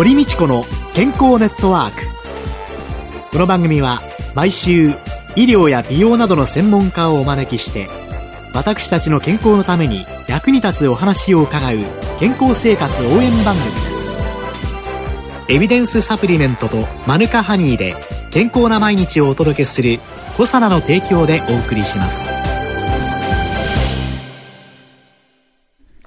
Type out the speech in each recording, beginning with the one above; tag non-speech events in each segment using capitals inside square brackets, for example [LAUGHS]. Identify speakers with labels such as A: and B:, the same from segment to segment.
A: 堀道子の健康ネットワーク。この番組は毎週医療や美容などの専門家をお招きして私たちの健康のために役に立つお話を伺う健康生活応援番組です。エビデンスサプリメントとマヌカハニーで健康な毎日をお届けする「コサナの提供」でお送りします。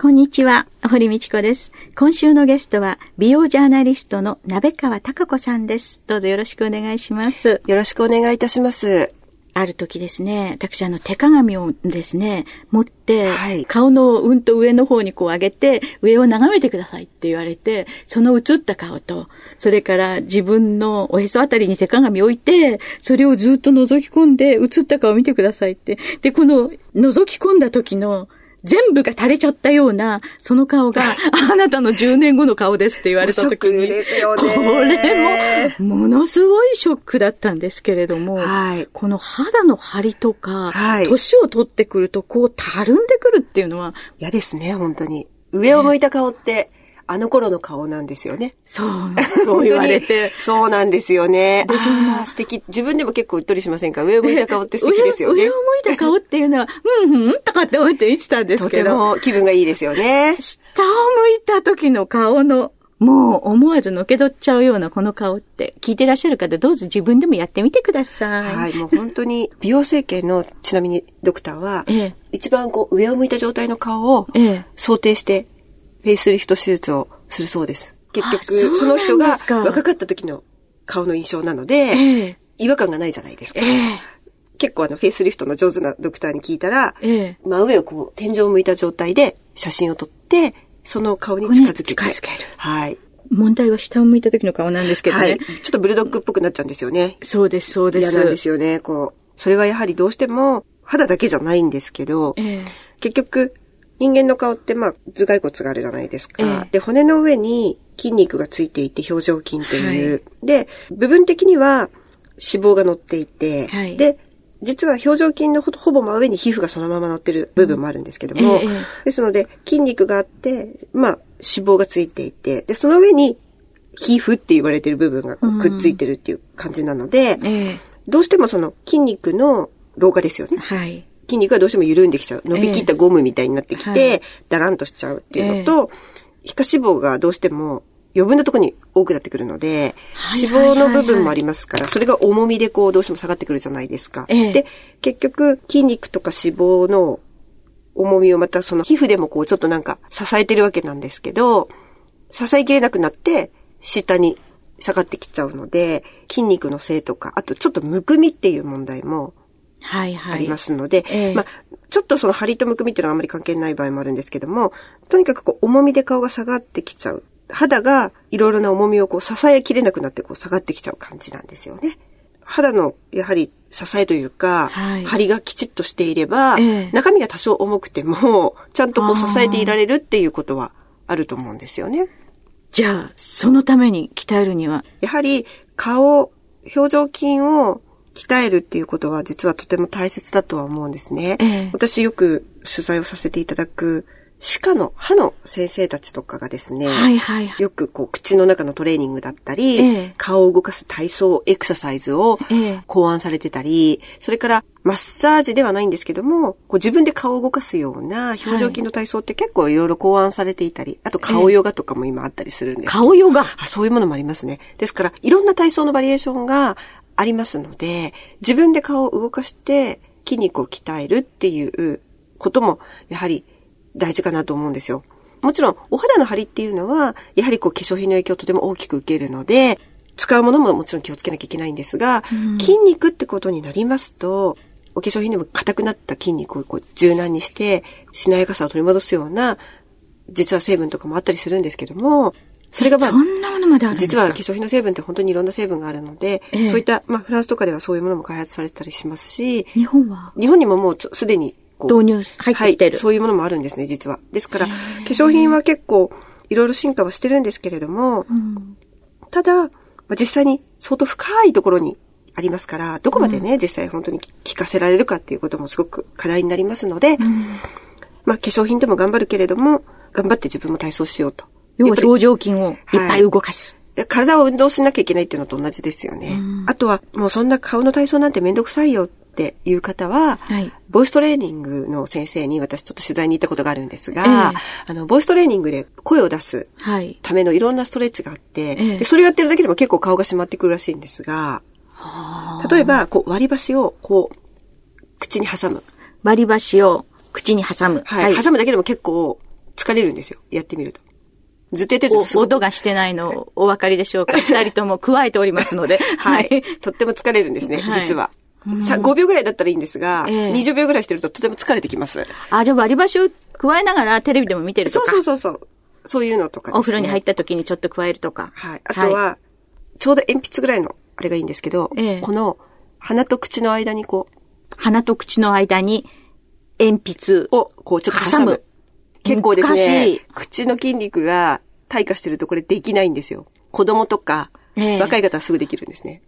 B: こんにちは、堀道子です。今週のゲストは、美容ジャーナリストの鍋川貴子さんです。どうぞよろしくお願いします。
C: よろしくお願いいたします。
B: ある時ですね、私あの手鏡をですね、持って、
C: はい
B: 顔のうんと上の方にこう上げて、上を眺めてくださいって言われて、その映った顔と、それから自分のおへそあたりに手鏡を置いて、それをずっと覗き込んで、映った顔を見てくださいって。で、この覗き込んだ時の、全部が垂れちゃったような、その顔が、[LAUGHS] あなたの10年後の顔ですって言われた時に、これも、ものすごいショックだったんですけれども、
C: はい。
B: この肌の張りとか、
C: はい。
B: 年を取ってくると、こう、たるんでくるっていうのは、
C: 嫌ですね、本当に。上を向いた顔って、あの頃の顔なんですよね。
B: そう、[LAUGHS] そう言われて。
C: そうなんですよね。
B: でそんな
C: あー素敵。自分でも結構うっとりしませんか？上を向いた顔って素敵ですよね
B: 上。上を向いた顔っていうのは、うんうんとかって思って言ってたんです
C: と
B: けど、
C: ても気分がいいですよね。
B: 下を向いた時の顔の、もう思わずのけどっちゃうようなこの顔って、聞いてらっしゃる方どうぞ自分でもやってみてください。
C: はい、もう本当に、美容整形の、ちなみにドクターは、
B: ええ
C: 一番こう、上を向いた状態の顔を
B: ええ
C: 想定して、フェイスリフト手術をするそうです。結局、その人が若かった時の顔の印象なので、
B: ええ
C: 違和感がないじゃないですか。
B: ええ
C: 結構あの、フェイスリフトの上手なドクターに聞いたら、
B: ええ
C: 真上をこう、天井を向いた状態で写真を撮って、その顔に近づけて。
B: 近づける
C: はい。
B: 問題は下を向いた時の顔なんですけどね。
C: はい。ちょっとブルドッグっぽくなっちゃうんですよね。
B: そうです、そうです。
C: 嫌なんですよね、こう。それはやはりどうしても、肌だけじゃないんですけど、
B: ええ
C: 結局、人間の顔ってまあ、頭蓋骨があるじゃないですか。
B: ええ
C: で、骨の上に筋肉がついていて、表情筋という。で、部分的には脂肪が乗っていて、
B: はい
C: で、実は表情筋のほほぼ真上に皮膚がそのまま乗ってる部分もあるんですけども、
B: え
C: ですので、筋肉があって、まあ、脂肪がついていて、で、その上に皮膚って言われてる部分がくっついてるっていう感じなので、
B: ええ
C: どうしてもその筋肉の老化ですよね。
B: はい。
C: 筋肉がどうしても緩んできちゃう。伸びきったゴムみたいになってきて、
B: ええ
C: だらんとしちゃうっていうのと、皮下脂肪がどうしても余分なところに多くなってくるので、
B: はい
C: 脂肪の部分もありますから、それが重みでこうどうしても下がってくるじゃないですか。
B: ええ
C: で、結局筋肉とか脂肪の重みをまたその皮膚でもこうちょっとなんか支えてるわけなんですけど、支えきれなくなって下に下がってきちゃうので、筋肉のせいとか、あとちょっとむくみっていう問題も。ありますので、
B: ええ
C: まあ、ちょっとその張りとむくみっていうのはあまり関係ない場合もあるんですけども、とにかくこう重みで顔が下がってきちゃう。肌がいろいろな重みをこう支えきれなくなってこう下がってきちゃう感じなんですよね。肌のやはり支えというか、
B: はい
C: 張りがきちっとしていれば、
B: ええ
C: 中身が多少重くても、ちゃんとこう支えていられるっていうことはあると思うんですよね。
B: じゃあ、そのために鍛えるには、
C: やはり顔、表情筋を鍛えるっていうことは実はとても大切だとは思うんですね。
B: ええ
C: 私よく取材をさせていただく歯科の歯の先生たちとかがですね、
B: はいはいはい。
C: よくこう口の中のトレーニングだったり、
B: ええ
C: 顔を動かす体操、エクササイズを
B: ええ
C: 考案されてたり、それからマッサージではないんですけども、こう自分で顔を動かすような表情筋の体操って結構いろいろ考案されていたり、あと顔ヨガとかも今あったりするんです。
B: 顔ヨガ。
C: あそういうものもありますね。ですから、いろんな体操のバリエーションがありますので、自分で顔を動かして筋肉を鍛えるっていうことも、やはり大事かなと思うんですよ。もちろん、お肌の張りっていうのは、やはりこう化粧品の影響をとても大きく受けるので、使うものももちろん気をつけなきゃいけないんですが、筋肉ってことになりますと、お化粧品でも硬くなった筋肉をこう柔軟にして、しなやかさを取り戻すような、実は成分とかもあったりするんですけども、それがまあ、
B: そんなものまであるんですか？
C: 実は化粧品の成分って本当にいろんな成分があるので、
B: ええ。
C: そういった、まあ、フランスとかではそういうものも開発されてたりしますし、
B: 日本は？
C: 日本にももうすでに
B: 導入入ってきてる。
C: はい、そういうものもあるんですね、実は。ですから、化粧品は結構いろいろ進化はしてるんですけれども、
B: うん。
C: ただ、まあ、実際に相当深いところにありますから、どこまでね、実際本当に効かせられるかっていうこともすごく課題になりますので、まあ、化粧品でも頑張るけれども、頑張って自分も体操しようと。
B: 要は表情筋をいっぱい動かす。
C: 体を運動しなきゃいけないっていうのと同じですよね。あとは、もうそんな顔の体操なんてめんどくさいよっていう方は、
B: はい
C: ボイストレーニングの先生に私ちょっと取材に行ったことがあるんですが、
B: ええ
C: あの、ボイストレーニングで声を出す
B: はい。
C: ためのいろんなストレッチがあって、
B: ええ
C: でそれをやってるだけでも結構顔が締まってくるらしいんですが、例えば、こう割り箸をこう、口に挟む。
B: 割り箸を口に挟む。
C: はい。挟むだけでも結構疲れるんですよ。やってみると。ずっとやってると
B: 音がしてないのお分かりでしょうか？[LAUGHS] 二人とも加えておりますので。
C: はい。とっても疲れるんですね、
B: はい
C: 実は。さ5秒ぐらいだったらいいんですが、
B: ええ
C: 20秒ぐらいしてるととても疲れてきます。
B: あ、じゃあ割り箸を加えながらテレビでも見てると
C: そう
B: か。
C: そうそうそう。そういうのとかね。
B: お風呂に入った時にちょっと加えるとか。
C: はい。あとは、ちょうど鉛筆ぐらいのあれがいいんですけど、
B: ええ
C: この鼻と口の間にこう、
B: 鼻と口の間に鉛筆
C: をこうちょっと挟む。結構ですね
B: い、
C: 口の筋肉が退化してるとこれできないんですよ。子供とか、
B: ええ
C: 若い方はすぐできるんですね。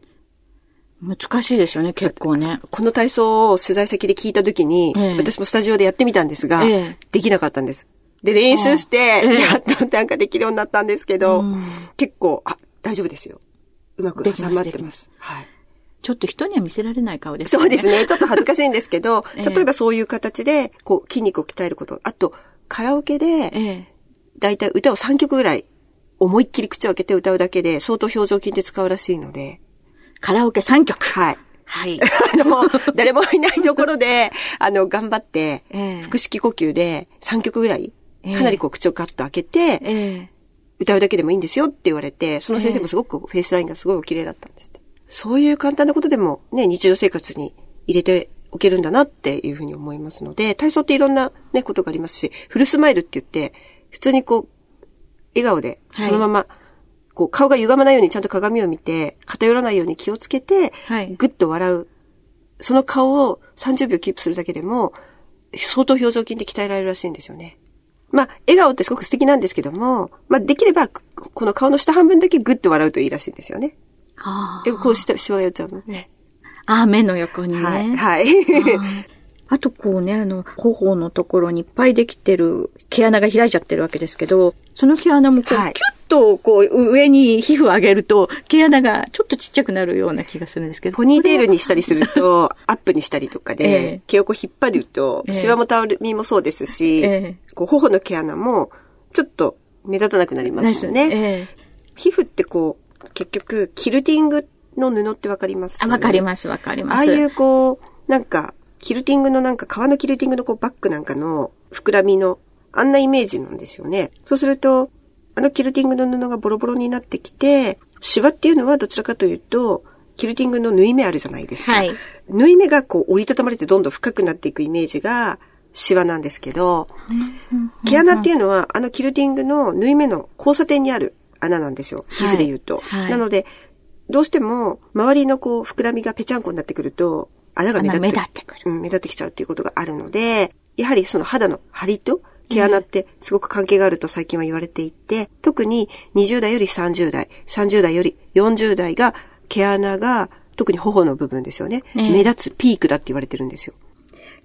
B: 難しいですよね、結構ね。
C: この体操を取材先で聞いたときに、
B: ええ
C: 私もスタジオでやってみたんですが、
B: ええ
C: できなかったんです。で、練習して、
B: ええ
C: やっとなんかできるようになったんですけど、
B: うん
C: 結構、あ、大丈夫ですよ。うまく挟まってます。はい。
B: ちょっと人には見せられない顔ですよね。
C: そうですね。ちょっと恥ずかしいんですけど、[LAUGHS]
B: ええ
C: 例えばそういう形で、こう、筋肉を鍛えること。あと、カラオケで、
B: ええ。
C: だいたい歌を3曲ぐらい、思いっきり口を開けて歌うだけで、相当表情筋って使うらしいので、
B: カラオケ3曲。
C: はい。
B: はい。[LAUGHS]
C: あの、誰もいないところで、[LAUGHS] あの、頑張って
B: ええ、
C: 腹式呼吸で3曲ぐらい、
B: ええ
C: かなりこう口をガッと開けて、
B: ええ。
C: 歌うだけでもいいんですよって言われて、その先生もすごくフェイスラインがすごいお綺麗だったんですって。そういう簡単なことでもね、日常生活に入れておけるんだなっていうふうに思いますので、体操っていろんなね、ことがありますし、フルスマイルって言って、普通にこう、笑顔で、
B: はい
C: そのまま、こう、顔が歪まないようにちゃんと鏡を見て、偏らないように気をつけて、
B: はい
C: ぐっと笑う。その顔を30秒キープするだけでも、相当表情筋で鍛えられるらしいんですよね。まあ、笑顔ってすごく素敵なんですけども、まあ、できれば、この顔の下半分だけグッと笑うといいらしいんですよね。
B: あ
C: え、こうして、しわが寄っちゃうのね。
B: あー、目の横にね。
C: はい。はい。
B: あとこうね、あの、頬のところにいっぱいできてる毛穴が開いちゃってるわけですけど、その毛穴もこう、
C: はい
B: キュッとこう、上に皮膚を上げると、毛穴がちょっとちっちゃくなるような気がするんですけど。
C: ポニーテール
B: に。
C: にしたりすると、[LAUGHS] アップにしたりとか
B: え
C: で
B: え、
C: 毛をこう引っ張ると、
B: ええ
C: シワもたるみもそうですし
B: ええ、
C: こう、頬の毛穴も、ちょっと目立たなくなりますよね。
B: ええ
C: 皮膚ってこう、結局、キルティングの布ってわかります
B: あ、わかります、わかります。
C: ああいうこう、なんか、キルティングのなんか、革のキルティングのこうバッグなんかの膨らみの、あんなイメージなんですよね。そうすると、あのキルティングの布がボロボロになってきて、シワっていうのはどちらかというと、キルティングの縫い目あるじゃないですか。
B: はい
C: 縫い目がこう折りたたまれてどんどん深くなっていくイメージが、シワなんですけど、毛穴っていうのは、あのキルティングの縫い目の交差点にある穴なんですよ。皮膚で言うと。
B: はいはい
C: なので、どうしても、周りのこう、膨らみがぺちゃんこになってくると、穴が目立って
B: 穴目立ってくる
C: うん、目立ってきちゃうっていうことがあるので、やはりその肌の張りと毛穴ってすごく関係があると最近は言われていて、特に20代より30代、30代より40代が毛穴が特に頬の部分ですよね。
B: ええ
C: 目立つピークだって言われてるんですよ。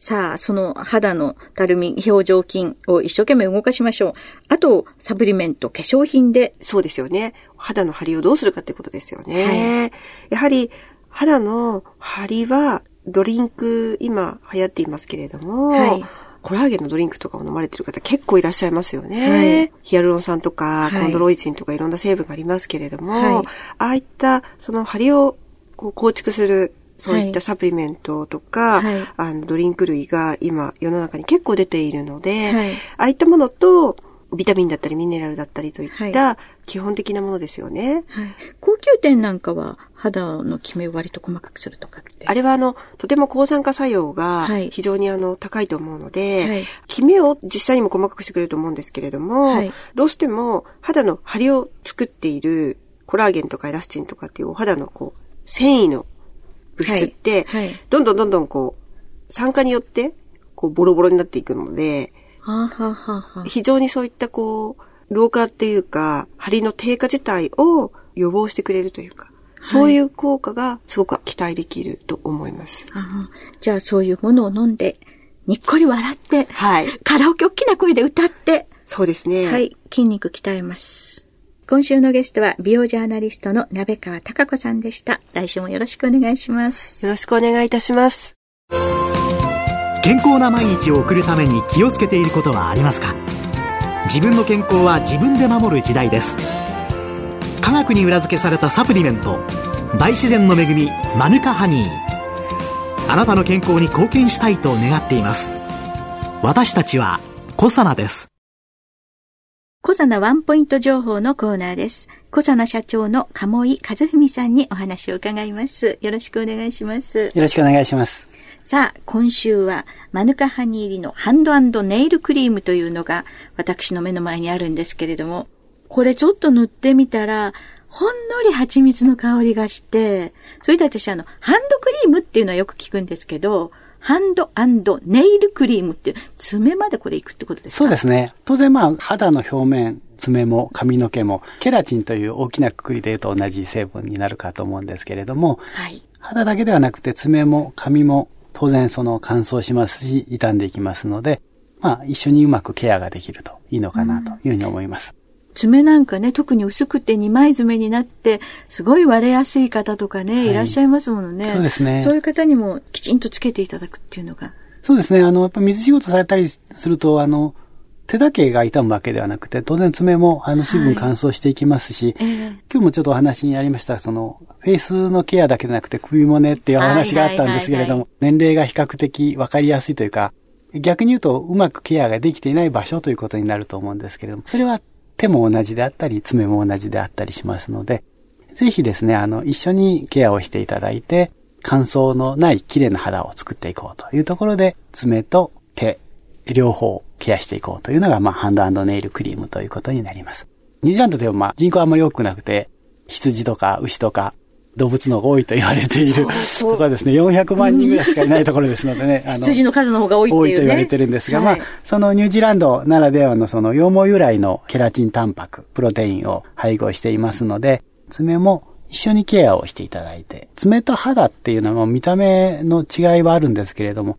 B: さあ、その肌のたるみ、表情筋を一生懸命動かしましょう。あと、サプリメント、化粧品で、
C: そうですよね。肌の張りをどうするかってことですよね。やはり、肌の張りは、ドリンク、今流行っていますけれども、
B: はい
C: コラーゲンのドリンクとかを飲まれてる方結構いらっしゃいますよね。
B: はい
C: ヒアルロン酸とか、
B: はい
C: コンドロイチンとかいろんな成分がありますけれども、
B: はい
C: ああいった、その張りをこう構築する、そういったサプリメントとか、
B: はい。
C: あのドリンク類が今世の中に結構出ているので、
B: はい。
C: ああいったものと、ビタミンだったりミネラルだったりといっ
B: は
C: た基本的なものですよね。
B: はい、高級店なんかは肌のキメを割と細かくするとかって。
C: あれはあの、とても抗酸化作用が
B: はい。
C: 非常にあの、高いと思うので、
B: はい。
C: キメを実際にも細かくしてくれると思うんですけれども、
B: はい。
C: どうしても肌の張りを作っているコラーゲンとかエラスチンとかっていうお肌のこう、繊維の物質って、
B: はいはい
C: どんどんどんどんこう、酸化によって、こう、ボロボロになっていくので、
B: はあ、はあはあはあ、
C: 非常にそういったこう、老化っていうか、張りの低下自体を予防してくれるというか、そういう効果がすごく期待できると思います。
B: ああじゃあそういうものを飲んで、にっこり笑って、
C: はい。
B: カラオケ大きな声で歌って、
C: そうですね。
B: はい、筋肉鍛えます。今週のゲストは美容ジャーナリストの鍋川貴子さんでした。来週もよろしくお願いします。
C: よろしくお願いいたします。
A: 健康な毎日を送るために気をつけていることはありますか？自分の健康は自分で守る時代です科学に裏付けされたサプリメント大自然の恵みマヌカハニーあなたの健康に貢献したいと願っています私たちはコサナです
B: コサナワンポイント情報のコーナーです。コサナ社長の鴨井和文さんにお話を伺います。よろしくお願いします。よ
D: ろしくお願いします。
B: さあ、今週はマヌカハニ入りのハンドネイルクリームというのが私の目の前にあるんですけれども、これちょっと塗ってみたら、ほんのり蜂蜜の香りがして、それで私あの、ハンドクリームっていうのはよく聞くんですけど、ハンドネイルクリームって、爪までこれいくってことですか？
D: そうですね。当然まあ、肌の表面、爪も髪の毛も、ケラチンという大きなくくりで言うと同じ成分になるかと思うんですけれども、はい、肌だけではなくて爪も髪も当然その乾燥しますし、傷んでいきますので、まあ一緒にうまくケアができるといいのかなというふうに思います。
B: 爪なんかね、特に薄くて二枚爪になって、すごい割れやすい方とかね、はい、いらっしゃいますものね。
D: そうですね。
B: そういう方にもきちんとつけていただくっていうのが。
D: そうですね。あの、やっぱ水仕事されたりすると、あの、手だけが傷むわけではなくて、当然爪もあの水分乾燥していきますし、はいえー、今日もちょっとお話にありました、その、フェイスのケアだけでなくて首もねっていうお話があったんですけれども、年齢が比較的わかりやすいというか、逆に言うとうまくケアができていない場所ということになると思うんですけれども、それは手も同じであったり、爪も同じであったりしますので、ぜひですね、あの、一緒にケアをしていただいて、乾燥のない綺麗な肌を作っていこうというところで、爪と手、両方ケアしていこうというのが、まあ、ハンドネイルクリームということになります。ニュージーランドでは、まあ、人口あんまり多くなくて、羊とか牛とか動物のが多いと言われているとかですね、400万人ぐらいしかいないところですのでね。
B: あの羊の数の方が多いっていう、ね、多い
D: と言われてるんですが、はい、まあ、そのニュージーランドならではのその羊毛由来のケラチンタンパク、プロテインを配合していますので、爪も一緒にケアをしていただいて、爪と肌っていうのは見た目の違いはあるんですけれども、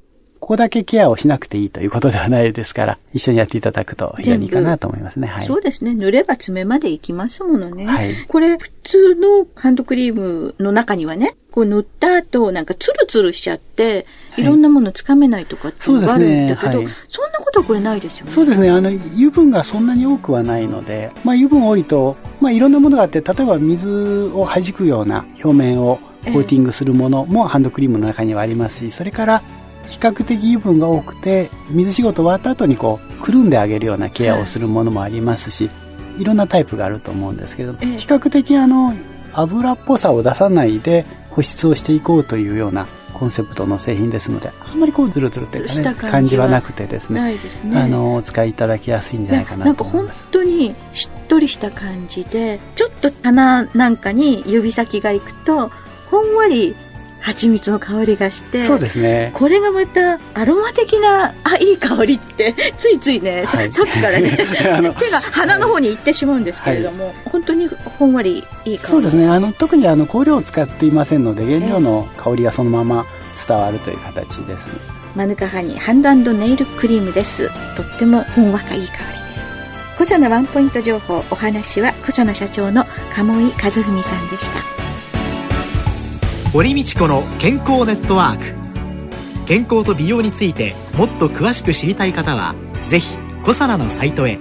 D: ここだけケアをしなくていいということではないですから、一緒にやっていただくと非常にいいかなと思いますね。
B: はい。そうですね。塗れば爪までいきますものね。はい。これ、普通のハンドクリームの中にはね、こう塗った後、なんかツルツルしちゃって、いろんなものつかめないとかっていうのがあるんだけど、そ、ねはい、そんなことはこれないですよね。
D: そうですね。あの、油分がそんなに多くはないので、まあ油分多いと、まあいろんなものがあって、例えば水を弾くような表面をコーティングするものもハンドクリームの中にはありますし、それから比較的油分が多くて水仕事終わった後にこうくるんであげるようなケアをするものもありますし、いろんなタイプがあると思うんですけど、比較的あの油っぽさを出さないで保湿をしていこうというようなコンセプトの製品ですのであんまりこうズルズルというかね感じはなくてですねね。あのお使いいただきやすいんじゃないかなと思います。
B: にしっとりした感じでちょっと鼻なんかに指先がいくとほんわり蜂蜜の香りがして
D: そうですね。
B: これがまたアロマ的なあいい香りってついついね、はい、さっきからね [LAUGHS] 手が鼻の方に行ってしまうんですけれども、はい、本当にほんわりいい香り。
D: そうですね。あの特にあの香料を使っていませんので原料の香りがそのまま伝わるという形です、
B: マヌカハニーハンドネイルクリームです。とってもほんわかいい香りです。小佐ワンポイント情報。お話は小佐社長の鴨井和文さんでした
A: 堀道子の健康ネットワーク。健康と美容についてもっと詳しく知りたい方はぜひコサナのサイトへ。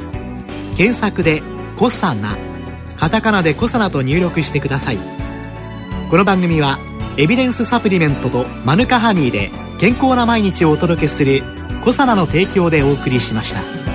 A: 検索で「コサナ」カタカナで「コサナ」と入力してください。この番組はエビデンスサプリメントとマヌカハニーで健康な毎日をお届けする「コサナの提供でお送りしました。